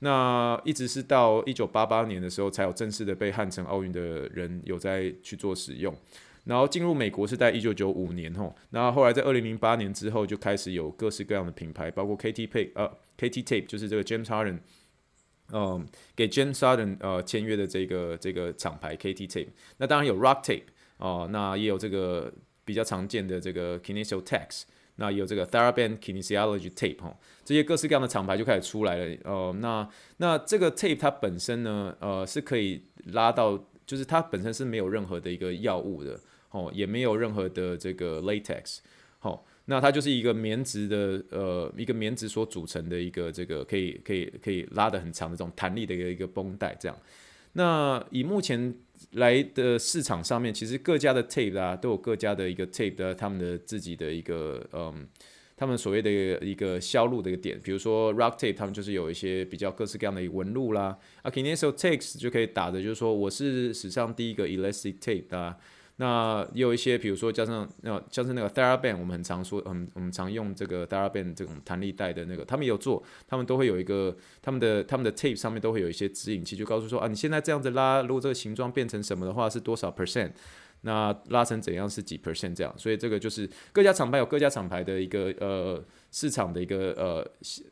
那一直是到一九八八年的时候，才有正式的被汉城奥运的人有在去做使用。然后进入美国是在一九九五年哈。那后来在二零零八年之后，就开始有各式各样的品牌，包括 KT Tape 呃 KT Tape 就是这个 James Harden，嗯，给 James Harden 呃签约的这个这个厂牌 KT Tape。那当然有 Rock Tape 哦、那也有这个。比较常见的这个 kinesio tex，那有这个 TheraBand Kinesiology Tape 哈，这些各式各样的厂牌就开始出来了。呃，那那这个 tape 它本身呢，呃，是可以拉到，就是它本身是没有任何的一个药物的，哦，也没有任何的这个 latex，哦，那它就是一个棉质的，呃，一个棉质所组成的一个这个可以可以可以拉得很长的这种弹力的一个一个绷带这样。那以目前来的市场上面，其实各家的 tape 啊，都有各家的一个 tape 的他们的自己的一个嗯他们所谓的一个销路的一个点，比如说 Rock Tape，他们就是有一些比较各式各样的纹路啦。啊，Kinesio t a k e s 就可以打的，就是说我是史上第一个 Elastic Tape 啊。那也有一些，比如说加上那像是那个 TheraBand，我们很常说，嗯，我们常用这个 TheraBand 这种弹力带的那个，他们有做，他们都会有一个他们的他们的 tape 上面都会有一些指引器，就告诉说啊，你现在这样子拉，如果这个形状变成什么的话是多少 percent，那拉成怎样是几 percent 这样，所以这个就是各家厂牌有各家厂牌的一个呃市场的一个呃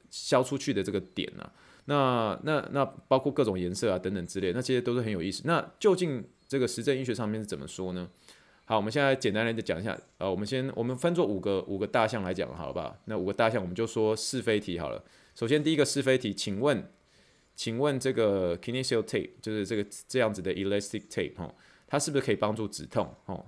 销出去的这个点啊，那那那包括各种颜色啊等等之类，那这些都是很有意思。那究竟这个实证医学上面是怎么说呢？好，我们现在简单来讲一下。呃，我们先我们分作五个五个大项来讲，好吧？那五个大项我们就说是非题好了。首先第一个是非题，请问，请问这个 Kinesio tape 就是这个这样子的 elastic tape 哈，它是不是可以帮助止痛？哦，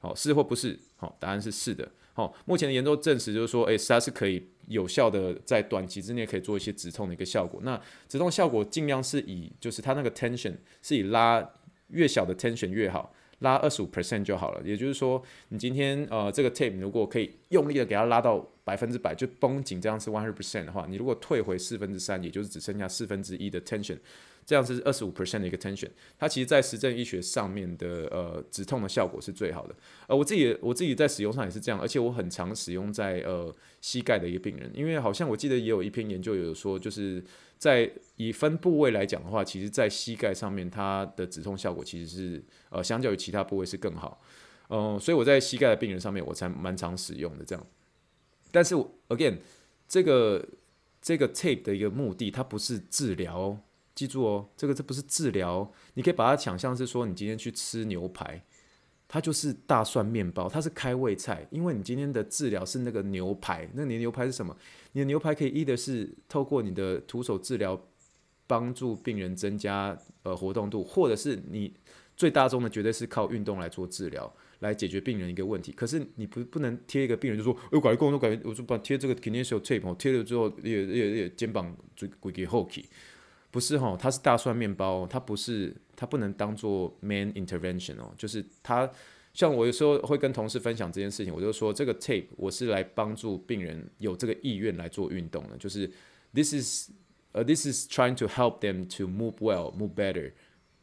好，是或不是？好，答案是是的。好，目前的研究证实就是说，诶，它是可以有效的在短期之内可以做一些止痛的一个效果。那止痛效果尽量是以就是它那个 tension 是以拉越小的 tension 越好。拉二十五 percent 就好了，也就是说，你今天呃这个 tape 如果可以用力的给它拉到百分之百，就绷紧这样是 one hundred percent 的话，你如果退回四分之三，也就是只剩下四分之一的 tension，这样是二十五 percent 的一个 tension，它其实在实证医学上面的呃止痛的效果是最好的。呃，我自己我自己在使用上也是这样，而且我很常使用在呃膝盖的一个病人，因为好像我记得也有一篇研究有说就是。在以分部位来讲的话，其实，在膝盖上面，它的止痛效果其实是呃，相较于其他部位是更好。嗯、所以我在膝盖的病人上面，我才蛮常使用的这样。但是，again，这个这个 tape 的一个目的，它不是治疗，记住哦，这个这不是治疗。你可以把它想象是说，你今天去吃牛排。它就是大蒜面包，它是开胃菜，因为你今天的治疗是那个牛排，那你的牛排是什么？你的牛排可以一的是透过你的徒手治疗，帮助病人增加呃活动度，或者是你最大宗的绝对是靠运动来做治疗，来解决病人一个问题。可是你不不能贴一个病人就说，我感觉工作感觉，我就把贴这个 Kinesio tape，贴了之后也也也肩膀就鬼给后起。不是哈，它是大蒜面包，它不是，它不能当做 main intervention 哦，就是它，像我有时候会跟同事分享这件事情，我就说这个 tape 我是来帮助病人有这个意愿来做运动的，就是 this is 呃 this is trying to help them to move well, move better。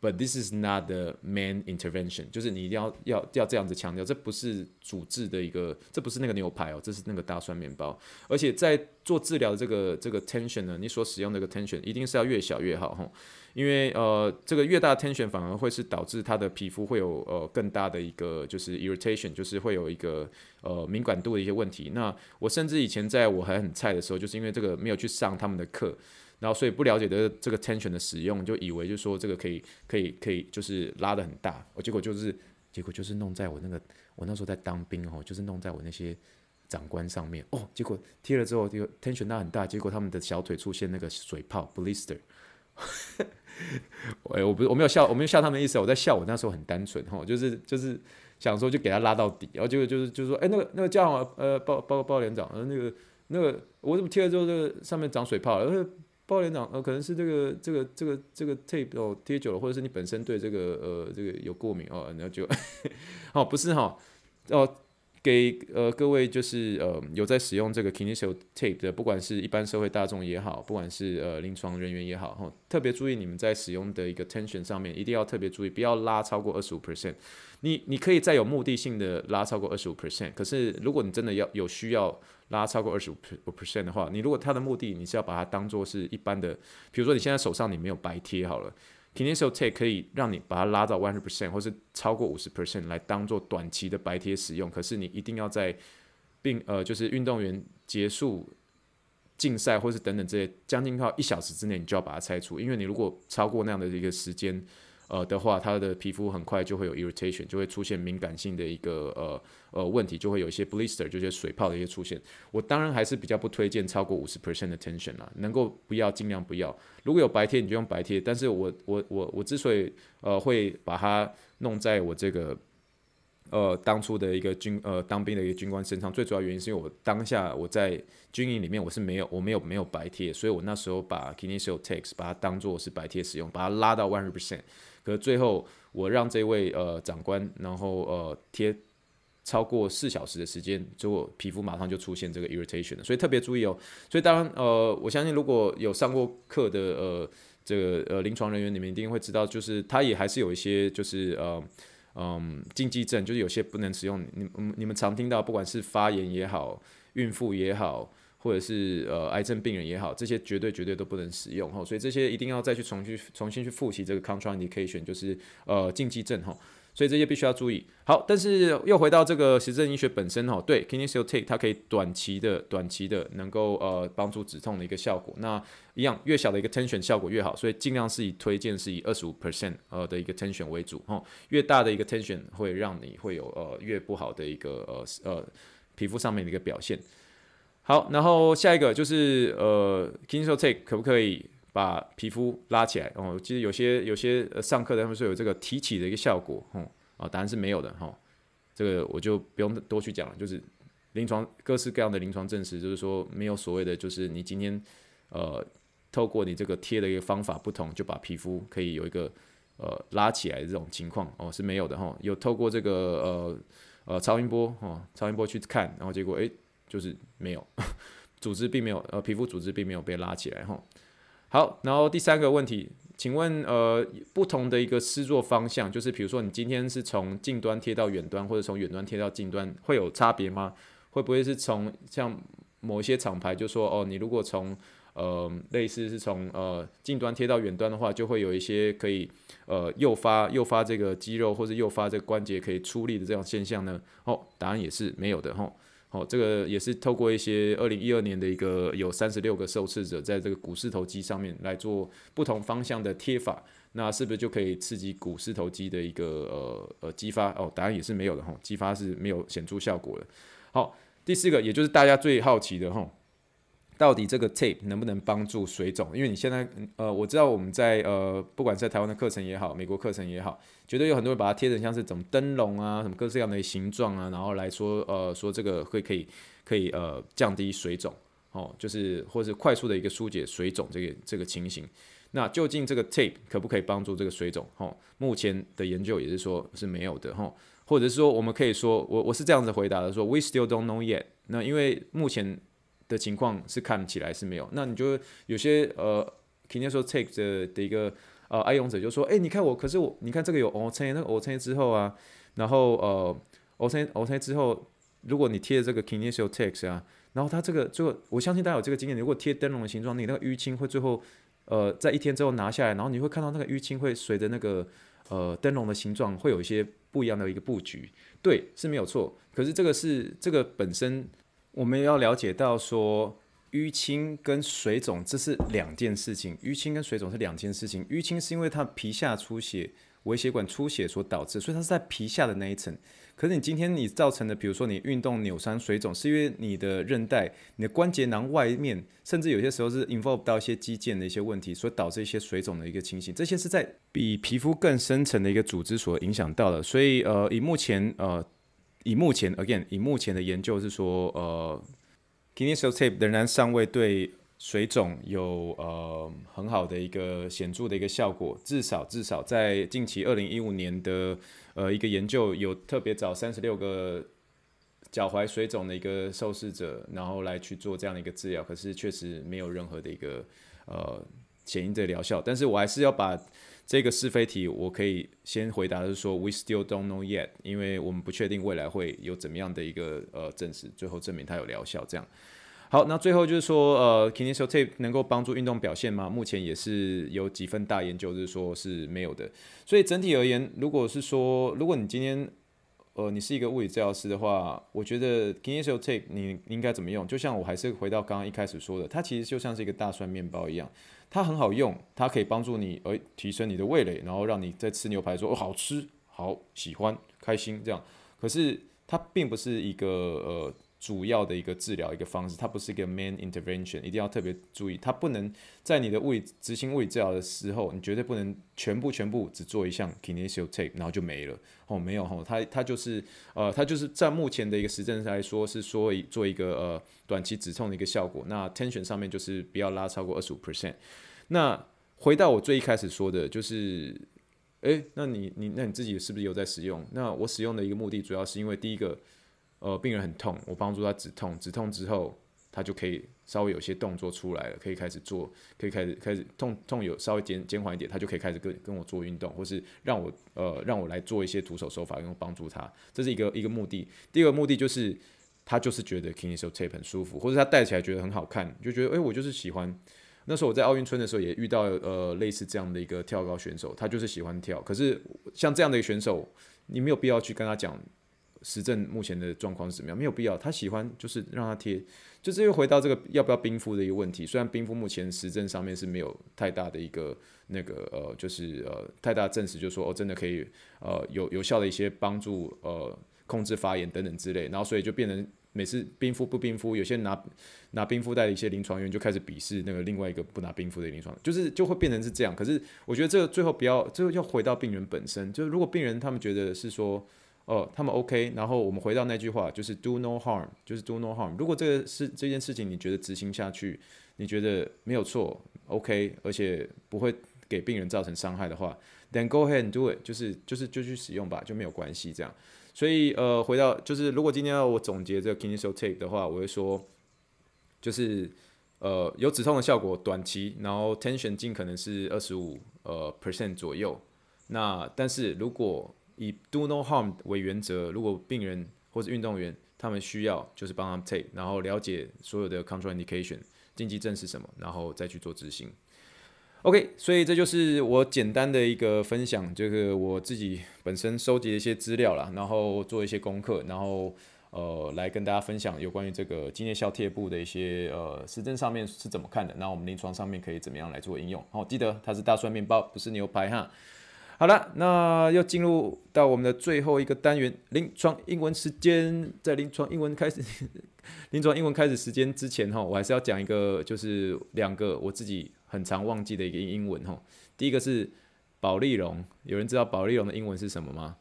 But this is not the main intervention，就是你一定要要要这样子强调，这不是主治的一个，这不是那个牛排哦，这是那个大蒜面包。而且在做治疗的这个这个 tension 呢，你所使用的这个 tension 一定是要越小越好吼，因为呃这个越大 tension 反而会是导致他的皮肤会有呃更大的一个就是 irritation，就是会有一个呃敏感度的一些问题。那我甚至以前在我还很菜的时候，就是因为这个没有去上他们的课。然后，所以不了解的这个 tension 的使用，就以为就是说这个可以可以可以就是拉得很大，我结果就是结果就是弄在我那个我那时候在当兵哦，就是弄在我那些长官上面哦，结果贴了之后，就 tension 拉很大，结果他们的小腿出现那个水泡 blister。哎，我不是我没有笑，我没有笑他们的意思，我在笑我那时候很单纯哈，就是就是想说就给他拉到底，然后结果就是就是说，哎，那个那个叫呃报报报连长，呃那个那个我怎么贴了之后这个上面长水泡了？报连长，呃，可能是这个这个这个这个 tape 哦贴久了，或者是你本身对这个呃这个有过敏哦，然后就，哦不是哈，哦给呃各位就是呃有在使用这个 Kinesio tape 的，不管是一般社会大众也好，不管是呃临床人员也好，特别注意你们在使用的一个 tension 上面，一定要特别注意，不要拉超过二十五 percent。你你可以再有目的性的拉超过二十五 percent，可是如果你真的要有需要拉超过二十五 percent 的话，你如果它的目的你是要把它当做是一般的，比如说你现在手上你没有白贴好了，Kinesio tape 可以让你把它拉到 one hundred percent 或是超过五十 percent 来当做短期的白贴使用，可是你一定要在并呃就是运动员结束竞赛或是等等这些将近靠一小时之内你就要把它拆除，因为你如果超过那样的一个时间。呃的话，他的皮肤很快就会有 irritation，就会出现敏感性的一个呃呃问题，就会有一些 blister，就是水泡的一些出现。我当然还是比较不推荐超过五十 percent 的 tension 啦，能够不要尽量不要。如果有白贴你就用白贴，但是我我我我之所以呃会把它弄在我这个呃当初的一个军呃当兵的一个军官身上，最主要原因是因为我当下我在军营里面我是没有我没有没有白贴，所以我那时候把 Kinesio tape 把它当做是白贴使用，把它拉到 one hundred percent。可最后，我让这位呃长官，然后呃贴超过四小时的时间，结果皮肤马上就出现这个 irritation 了，所以特别注意哦。所以当然，呃，我相信如果有上过课的呃这个呃临床人员，你们一定会知道，就是他也还是有一些就是呃嗯禁忌症，就是有些不能使用。你你们常听到，不管是发炎也好，孕妇也好，或者是呃癌症病人也好，这些绝对绝对都不能使用哈。所以这些一定要再去重新重新去复习这个 contraindication，就是呃禁忌症哈。所以这些必须要注意。好，但是又回到这个实证医学本身哈，对，Kinesio Tape 它可以短期的、短期的能够呃帮助止痛的一个效果。那一样，越小的一个 tension 效果越好，所以尽量是以推荐是以二十五 percent 呃的一个 tension 为主哈。越大的一个 tension 会让你会有呃越不好的一个呃呃皮肤上面的一个表现。好，然后下一个就是呃，Kinso Take 可不可以？把皮肤拉起来哦，其实有些有些上课的他们说有这个提起的一个效果，哦，啊，答案是没有的哈，这个我就不用多去讲了，就是临床各式各样的临床证实，就是说没有所谓的，就是你今天呃透过你这个贴的一个方法不同，就把皮肤可以有一个呃拉起来的这种情况哦是没有的哈，有透过这个呃呃超音波哦超音波去看，然后结果诶就是没有，组织并没有呃皮肤组织并没有被拉起来哈。好，然后第三个问题，请问呃，不同的一个施作方向，就是比如说你今天是从近端贴到远端，或者从远端贴到近端，会有差别吗？会不会是从像某一些厂牌就说哦，你如果从呃类似是从呃近端贴到远端的话，就会有一些可以呃诱发诱发这个肌肉或者诱发这个关节可以出力的这样现象呢？哦，答案也是没有的吼。哦这个也是透过一些二零一二年的一个有三十六个受试者在这个股四头肌上面来做不同方向的贴法，那是不是就可以刺激股四头肌的一个呃呃激发？哦，答案也是没有的哈，激发是没有显著效果的。好，第四个也就是大家最好奇的哈。到底这个 tape 能不能帮助水肿？因为你现在，呃，我知道我们在呃，不管在台湾的课程也好，美国课程也好，绝对有很多人把它贴成像是怎么灯笼啊，什么各式各样的形状啊，然后来说，呃，说这个会可以可以呃降低水肿，哦，就是或是快速的一个疏解水肿这个这个情形。那究竟这个 tape 可不可以帮助这个水肿？哦，目前的研究也是说是没有的，哈，或者是说我们可以说，我我是这样子回答的，说 We still don't know yet。那因为目前的情况是看起来是没有，那你就有些呃 k i n e s o take 的的一个呃爱用者就说，哎、你看我，可是我，你看这个有 OK，那个 OK 之后啊，然后呃，OK OK 之后，如果你贴这个 Kinesio Tape 啊，然后它这个最后，我相信大家有这个经验，如果贴灯笼的形状，你那个淤青会最后呃在一天之后拿下来，然后你会看到那个淤青会随着那个呃灯笼的形状会有一些不一样的一个布局，对，是没有错，可是这个是这个本身。我们要了解到说，淤青跟水肿这是两件事情。淤青跟水肿是两件事情。淤青是因为它皮下出血、微血管出血所导致，所以它是在皮下的那一层。可是你今天你造成的，比如说你运动扭伤水肿，是因为你的韧带、你的关节囊外面，甚至有些时候是 involve 到一些肌腱的一些问题，所导致一些水肿的一个情形。这些是在比皮肤更深层的一个组织所影响到的。所以呃，以目前呃。以目前，again，以目前的研究是说，呃，Kinesio Tape 仍然尚未对水肿有呃很好的一个显著的一个效果。至少至少在近期二零一五年的呃一个研究，有特别找三十六个脚踝水肿的一个受试者，然后来去做这样的一个治疗，可是确实没有任何的一个呃显著的疗效。但是我还是要把。这个是非题，我可以先回答是说，We still don't know yet，因为我们不确定未来会有怎么样的一个呃证实，最后证明它有疗效。这样，好，那最后就是说，呃，Kinesio Tape 能够帮助运动表现吗？目前也是有几份大研究就是说是没有的。所以整体而言，如果是说，如果你今天呃你是一个物理治疗师的话，我觉得 Kinesio Tape 你应该怎么用？就像我还是回到刚刚一开始说的，它其实就像是一个大蒜面包一样。它很好用，它可以帮助你，呃提升你的味蕾，然后让你在吃牛排的时候，哦，好吃，好喜欢，开心这样。可是它并不是一个呃主要的一个治疗一个方式，它不是一个 main intervention，一定要特别注意，它不能在你的物理执行物理治疗的时候，你绝对不能全部全部只做一项 Kinesio Tape，然后就没了哦，没有哦，它它就是呃，它就是在目前的一个实证上来说是说做一个呃短期止痛的一个效果。那 tension 上面就是不要拉超过二十五 percent。那回到我最一开始说的，就是诶，那你你那你自己是不是有在使用？那我使用的一个目的主要是因为第一个，呃，病人很痛，我帮助他止痛，止痛之后他就可以稍微有些动作出来了，可以开始做，可以开始开始痛痛有稍微减减缓一点，他就可以开始跟跟我做运动，或是让我呃让我来做一些徒手手法，用帮助他，这是一个一个目的。第二个目的就是他就是觉得 Kinesio Tape 很舒服，或者他戴起来觉得很好看，就觉得诶，我就是喜欢。那时候我在奥运村的时候也遇到呃类似这样的一个跳高选手，他就是喜欢跳。可是像这样的一个选手，你没有必要去跟他讲实证目前的状况是怎么样，没有必要。他喜欢就是让他贴，就是又回到这个要不要冰敷的一个问题。虽然冰敷目前实证上面是没有太大的一个那个呃，就是呃太大证实，就是说哦真的可以呃有有效的一些帮助呃控制发炎等等之类，然后所以就变成。每次冰敷不冰敷，有些拿拿冰敷袋的一些临床员就开始鄙视那个另外一个不拿冰敷的临床，就是就会变成是这样。可是我觉得这个最后不要，最后要回到病人本身。就是如果病人他们觉得是说，哦，他们 OK，然后我们回到那句话，就是 do no harm，就是 do no harm。如果这个是这件事情，你觉得执行下去，你觉得没有错，OK，而且不会给病人造成伤害的话，then go ahead and do it，就是就是就去使用吧，就没有关系这样。所以呃，回到就是，如果今天要我总结这个 Kinesio Tape 的话，我会说，就是呃有止痛的效果，短期，然后 tension 尽可能是二十五呃 percent 左右。那但是如果以 do no harm 为原则，如果病人或者运动员他们需要，就是帮他们 take，然后了解所有的 contraindication 禁忌症是什么，然后再去做执行。OK，所以这就是我简单的一个分享，就是我自己本身收集的一些资料啦，然后做一些功课，然后呃来跟大家分享有关于这个肌内效贴布的一些呃实证上面是怎么看的，那我们临床上面可以怎么样来做应用？好，记得它是大蒜面包，不是牛排哈。好了，那要进入到我们的最后一个单元——临床英文时间。在临床英文开始，临床英文开始时间之前哈，我还是要讲一个，就是两个我自己。很常忘记的一个英文哈，第一个是保丽龙，有人知道保丽龙的英文是什么吗？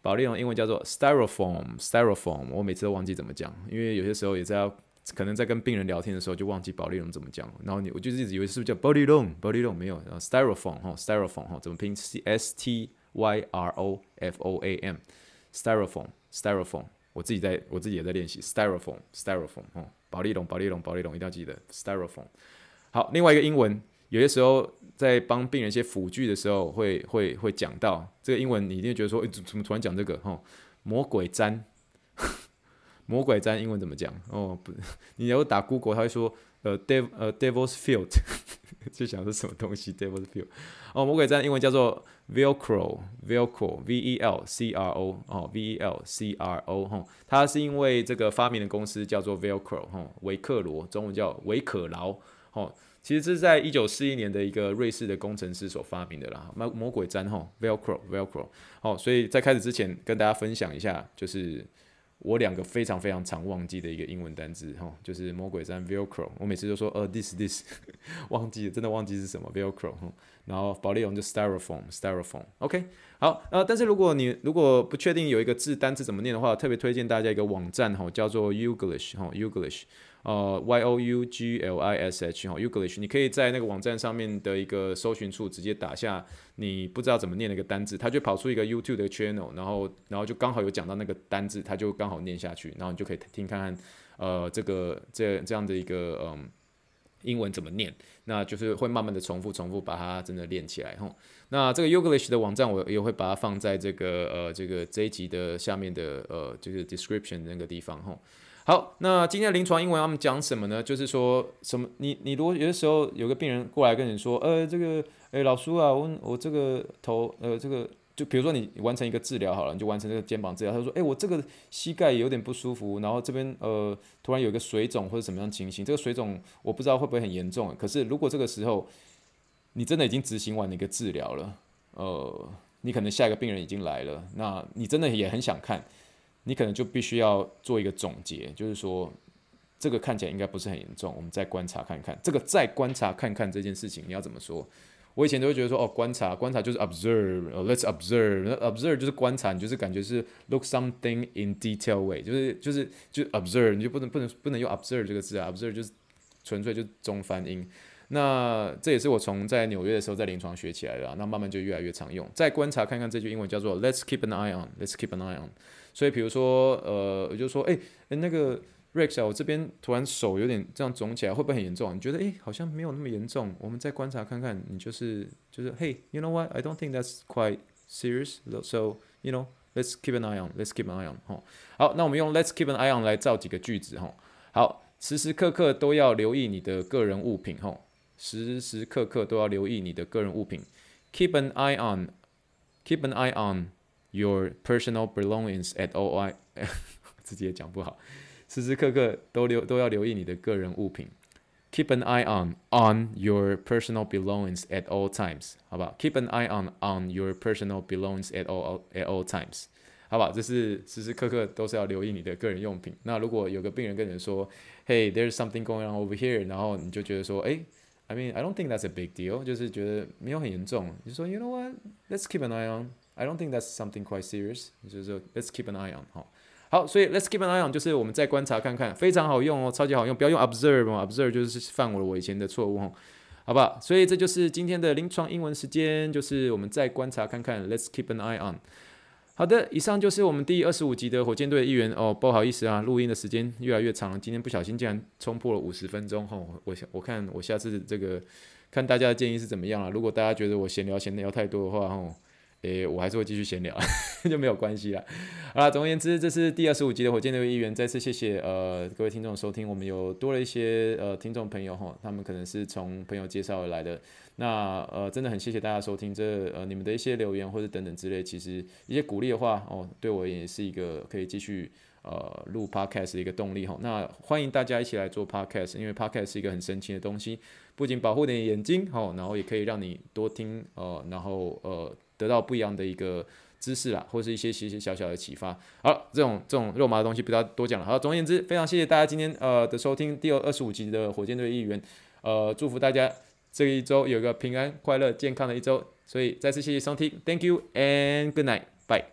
保丽龙英文叫做 styrofoam，styrofoam，我每次都忘记怎么讲，因为有些时候也在要可能在跟病人聊天的时候就忘记保丽龙怎么讲，然后你我就一直以为是不是叫保丽龙，保丽龙没有，然后 styrofoam 哈，styrofoam 哈，怎么拼 C？S T Y R O F O A M，styrofoam，styrofoam，我自己在我自己也在练习 styrofoam，styrofoam 哦，保丽龙，保丽龙，保丽龙，一定要记得 styrofoam。好，另外一个英文，有些时候在帮病人一些辅具的时候会，会会讲到这个英文，你一定觉得说，诶、怎么突然讲这个？哈，魔鬼毡，魔鬼毡英文怎么讲？哦，不，你要打 Google，他会说，呃，dev，呃，devil's field，就想是什么东西，devil's field。哦，魔鬼毡英文叫做 Velcro，Velcro，V E L C R O，哦，V E L C R O，哈，它是因为这个发明的公司叫做 Velcro，哈，维克罗，中文叫维可劳。哦，其实这是在一九四一年的一个瑞士的工程师所发明的啦，魔魔鬼毡哈，Velcro，Velcro。好，所以在开始之前跟大家分享一下，就是我两个非常非常常忘记的一个英文单词哈，就是魔鬼山 Velcro。我每次都说呃，this this，忘记了，真的忘记是什么 Velcro。然后保丽龙就 Styrofoam，Styrofoam。OK，好，呃，但是如果你如果不确定有一个字单词怎么念的话，特别推荐大家一个网站哈，叫做 Uglish 哈，Youglish。呃，Y O U G L I S H 哈，uglish，你可以在那个网站上面的一个搜寻处直接打下你不知道怎么念那个单字，它就跑出一个 YouTube 的 channel，然后然后就刚好有讲到那个单字，它就刚好念下去，然后你就可以听看看，呃，这个这这样的一个嗯英文怎么念，那就是会慢慢的重复重复把它真的练起来吼。那这个 Yuglish 的网站我也会把它放在这个呃这个这一集的下面的呃就是 description 那个地方吼。好，那今天的临床英文他们讲什么呢？就是说什么？你你如果有的时候有个病人过来跟你说，呃，这个，诶、老叔啊，我我这个头，呃，这个就比如说你完成一个治疗好了，你就完成这个肩膀治疗。他说，诶、我这个膝盖有点不舒服，然后这边呃突然有一个水肿或者什么样情形，这个水肿我不知道会不会很严重。可是如果这个时候你真的已经执行完了一个治疗了，呃，你可能下一个病人已经来了，那你真的也很想看。你可能就必须要做一个总结，就是说，这个看起来应该不是很严重，我们再观察看看。这个再观察看看这件事情，你要怎么说？我以前都会觉得说，哦，观察，观察就是 observe，呃，let's observe，observe 就是观察，你就是感觉是 look something in detail way，就是就是就 observe，你就不能不能不能用 observe 这个字啊，observe 就是纯粹就是中翻英。那这也是我从在纽约的时候在临床学起来的，啊那慢慢就越来越常用。再观察看看这句英文叫做 Let's keep an eye on，Let's keep an eye on。所以比如说，呃，我就说，哎，那个 Rex 啊，我这边突然手有点这样肿起来，会不会很严重？你觉得，哎，好像没有那么严重。我们再观察看看，你就是就是，Hey，you know what？I don't think that's quite serious. So you know, let's keep an eye on. Let's keep an eye on。哈，好，那我们用 Let's keep an eye on 来造几个句子。哈，好，时时刻刻都要留意你的个人物品。哈。时时刻刻都要留意你的个人物品，keep an eye on，keep an eye on your personal belongings at all I，自己也讲不好，时时刻刻都留都要留意你的个人物品，keep an eye on on your personal belongings at all times，好不好？keep an eye on on your personal belongings at all at all times，好不好？这是时时刻刻都是要留意你的个人用品。那如果有个病人跟你说，Hey，there's something going on over here，然后你就觉得说，哎。I mean, I don't think that's a big deal，就是觉得没有很严重。你说，You know what? Let's keep an eye on. I don't think that's something quite serious。就是说，Let's keep an eye on。好，好，所以 Let's keep an eye on 就是我们再观察看看，非常好用哦，超级好用。不要用 observe 哦，observe 就是犯我我以前的错误哦，好不好？所以这就是今天的临床英文时间，就是我们再观察看看，Let's keep an eye on。好的，以上就是我们第二十五集的火箭队一员哦。不好意思啊，录音的时间越来越长了，今天不小心竟然冲破了五十分钟吼、哦。我我看我下次这个看大家的建议是怎么样了。如果大家觉得我闲聊闲聊太多的话吼、哦，诶，我还是会继续闲聊，就没有关系了。好了，总而言之，这是第二十五集的火箭队的一员。再次谢谢呃各位听众收听，我们有多了一些呃听众朋友哈、他们可能是从朋友介绍而来的。那呃，真的很谢谢大家收听这呃你们的一些留言或者等等之类，其实一些鼓励的话哦，对我也是一个可以继续呃录 podcast 的一个动力哈。那欢迎大家一起来做 podcast，因为 podcast 是一个很神奇的东西，不仅保护你的眼睛哈，然后也可以让你多听呃，然后呃得到不一样的一个知识啦，或是一些些些小小的启发。好，这种这种肉麻的东西不要多讲了。好，总而言之，非常谢谢大家今天呃的收听，第二二十五集的火箭队议员，呃，祝福大家。这一周有个平安、快乐、健康的一周，所以再次谢谢收听，Thank you and good night, bye.